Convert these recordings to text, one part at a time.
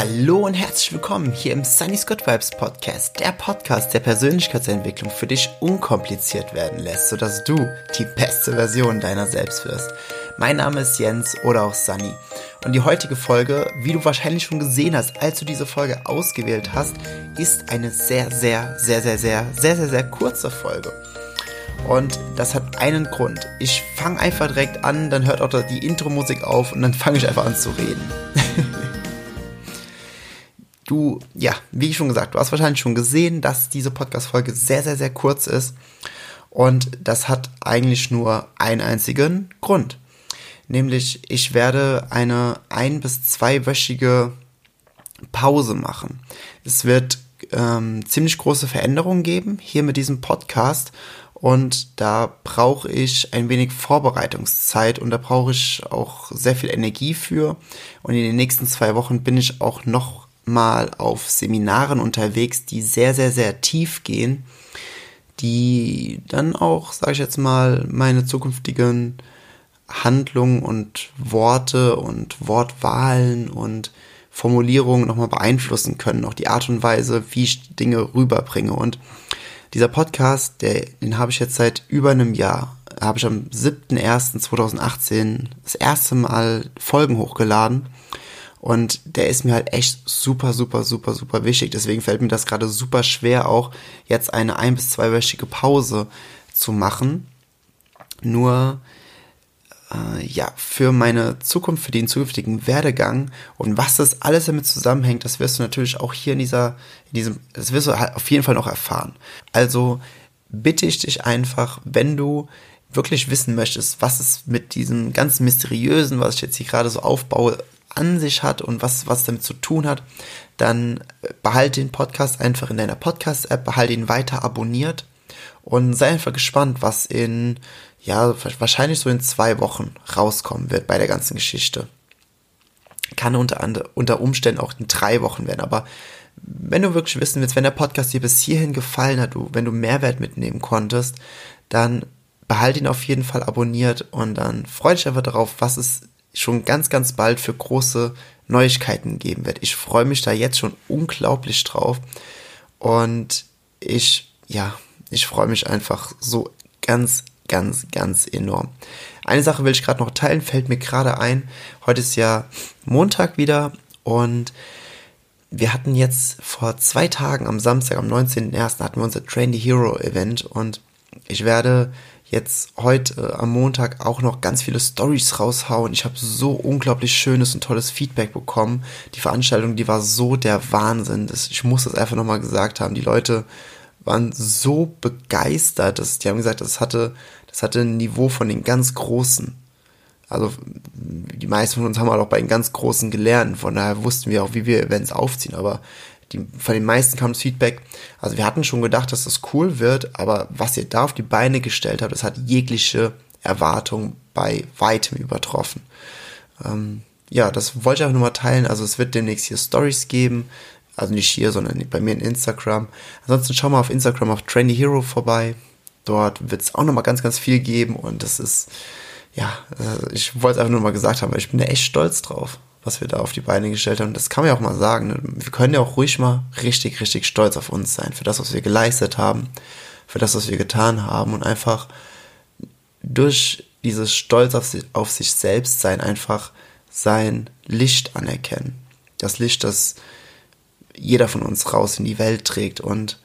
Hallo und herzlich willkommen hier im Sunny's Good Vibes Podcast, der Podcast, der Persönlichkeitsentwicklung für dich unkompliziert werden lässt, sodass du die beste Version deiner selbst wirst. Mein Name ist Jens oder auch Sunny und die heutige Folge, wie du wahrscheinlich schon gesehen hast, als du diese Folge ausgewählt hast, ist eine sehr, sehr, sehr, sehr, sehr, sehr, sehr, sehr kurze Folge. Und das hat einen Grund. Ich fange einfach direkt an, dann hört auch die Intro-Musik auf und dann fange ich einfach an zu reden. du, ja, wie schon gesagt, du hast wahrscheinlich schon gesehen, dass diese Podcast-Folge sehr, sehr, sehr kurz ist. Und das hat eigentlich nur einen einzigen Grund. Nämlich, ich werde eine ein- bis zweiwöchige Pause machen. Es wird ähm, ziemlich große Veränderungen geben hier mit diesem Podcast. Und da brauche ich ein wenig Vorbereitungszeit und da brauche ich auch sehr viel Energie für. Und in den nächsten zwei Wochen bin ich auch noch mal auf Seminaren unterwegs, die sehr, sehr, sehr tief gehen, die dann auch, sage ich jetzt mal, meine zukünftigen Handlungen und Worte und Wortwahlen und Formulierungen nochmal beeinflussen können, auch die Art und Weise, wie ich Dinge rüberbringe. Und dieser Podcast, der, den habe ich jetzt seit über einem Jahr, habe ich am 7.01.2018 das erste Mal Folgen hochgeladen und der ist mir halt echt super, super, super, super wichtig. Deswegen fällt mir das gerade super schwer, auch jetzt eine ein- bis zweiwöchige Pause zu machen. Nur, äh, ja, für meine Zukunft, für den zukünftigen Werdegang und was das alles damit zusammenhängt, das wirst du natürlich auch hier in dieser, in diesem, das wirst du halt auf jeden Fall noch erfahren. Also bitte ich dich einfach, wenn du wirklich wissen möchtest, was es mit diesem ganz mysteriösen, was ich jetzt hier gerade so aufbaue, an sich hat und was, was damit zu tun hat, dann behalte den Podcast einfach in deiner Podcast-App, behalte ihn weiter abonniert und sei einfach gespannt, was in, ja, wahrscheinlich so in zwei Wochen rauskommen wird bei der ganzen Geschichte. Kann unter, unter Umständen auch in drei Wochen werden, aber wenn du wirklich wissen willst, wenn der Podcast dir bis hierhin gefallen hat, du, wenn du Mehrwert mitnehmen konntest, dann behalte ihn auf jeden Fall abonniert und dann freu dich einfach darauf, was es schon ganz, ganz bald für große Neuigkeiten geben wird. Ich freue mich da jetzt schon unglaublich drauf. Und ich, ja, ich freue mich einfach so ganz, ganz, ganz enorm. Eine Sache will ich gerade noch teilen, fällt mir gerade ein. Heute ist ja Montag wieder und wir hatten jetzt vor zwei Tagen am Samstag, am 19.01. hatten wir unser Train the Hero Event und ich werde jetzt heute äh, am Montag auch noch ganz viele Stories raushauen. Ich habe so unglaublich schönes und tolles Feedback bekommen. Die Veranstaltung, die war so der Wahnsinn. Das, ich muss das einfach nochmal gesagt haben. Die Leute waren so begeistert. Dass, die haben gesagt, das hatte, das hatte ein Niveau von den ganz Großen. Also die meisten von uns haben halt auch bei den ganz Großen gelernt. Von daher wussten wir auch, wie wir Events aufziehen. Aber die, von den meisten kam das Feedback, also wir hatten schon gedacht, dass das cool wird, aber was ihr da auf die Beine gestellt habt, das hat jegliche Erwartung bei weitem übertroffen. Ähm, ja, das wollte ich auch nur mal teilen. Also es wird demnächst hier Stories geben. Also nicht hier, sondern bei mir in Instagram. Ansonsten schau mal auf Instagram auf Trendy Hero vorbei. Dort wird es auch nochmal ganz, ganz viel geben und das ist, ja, äh, ich wollte es einfach nur mal gesagt haben, weil ich bin da echt stolz drauf was wir da auf die Beine gestellt haben. Das kann man ja auch mal sagen. Ne? Wir können ja auch ruhig mal richtig, richtig stolz auf uns sein, für das, was wir geleistet haben, für das, was wir getan haben und einfach durch dieses Stolz auf sich, auf sich selbst sein, einfach sein Licht anerkennen. Das Licht, das jeder von uns raus in die Welt trägt und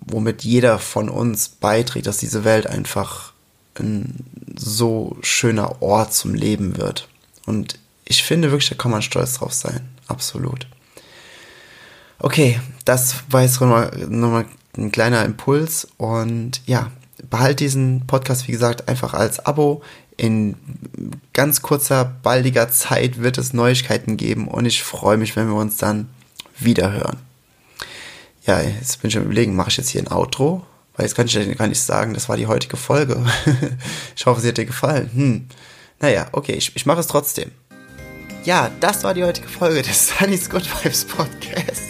womit jeder von uns beiträgt, dass diese Welt einfach ein so schöner Ort zum Leben wird. Und ich finde wirklich, da kann man stolz drauf sein. Absolut. Okay, das war jetzt nochmal noch mal ein kleiner Impuls und ja, behalt diesen Podcast, wie gesagt, einfach als Abo. In ganz kurzer, baldiger Zeit wird es Neuigkeiten geben und ich freue mich, wenn wir uns dann wieder hören. Ja, jetzt bin ich am überlegen, mache ich jetzt hier ein Outro? Weil jetzt kann ich gar nicht sagen, das war die heutige Folge. ich hoffe, sie hat dir gefallen. Hm. Naja, okay, ich, ich mache es trotzdem ja, das war die heutige Folge des Sunny's Good Vibes Podcast.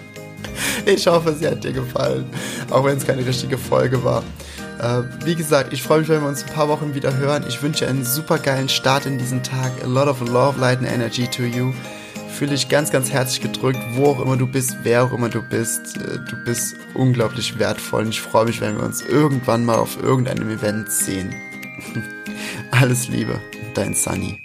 ich hoffe, sie hat dir gefallen, auch wenn es keine richtige Folge war. Äh, wie gesagt, ich freue mich, wenn wir uns ein paar Wochen wieder hören. Ich wünsche einen super geilen Start in diesen Tag. A lot of love, light and energy to you. Fühle dich ganz, ganz herzlich gedrückt, wo auch immer du bist, wer auch immer du bist. Äh, du bist unglaublich wertvoll und ich freue mich, wenn wir uns irgendwann mal auf irgendeinem Event sehen. Alles Liebe, dein Sunny.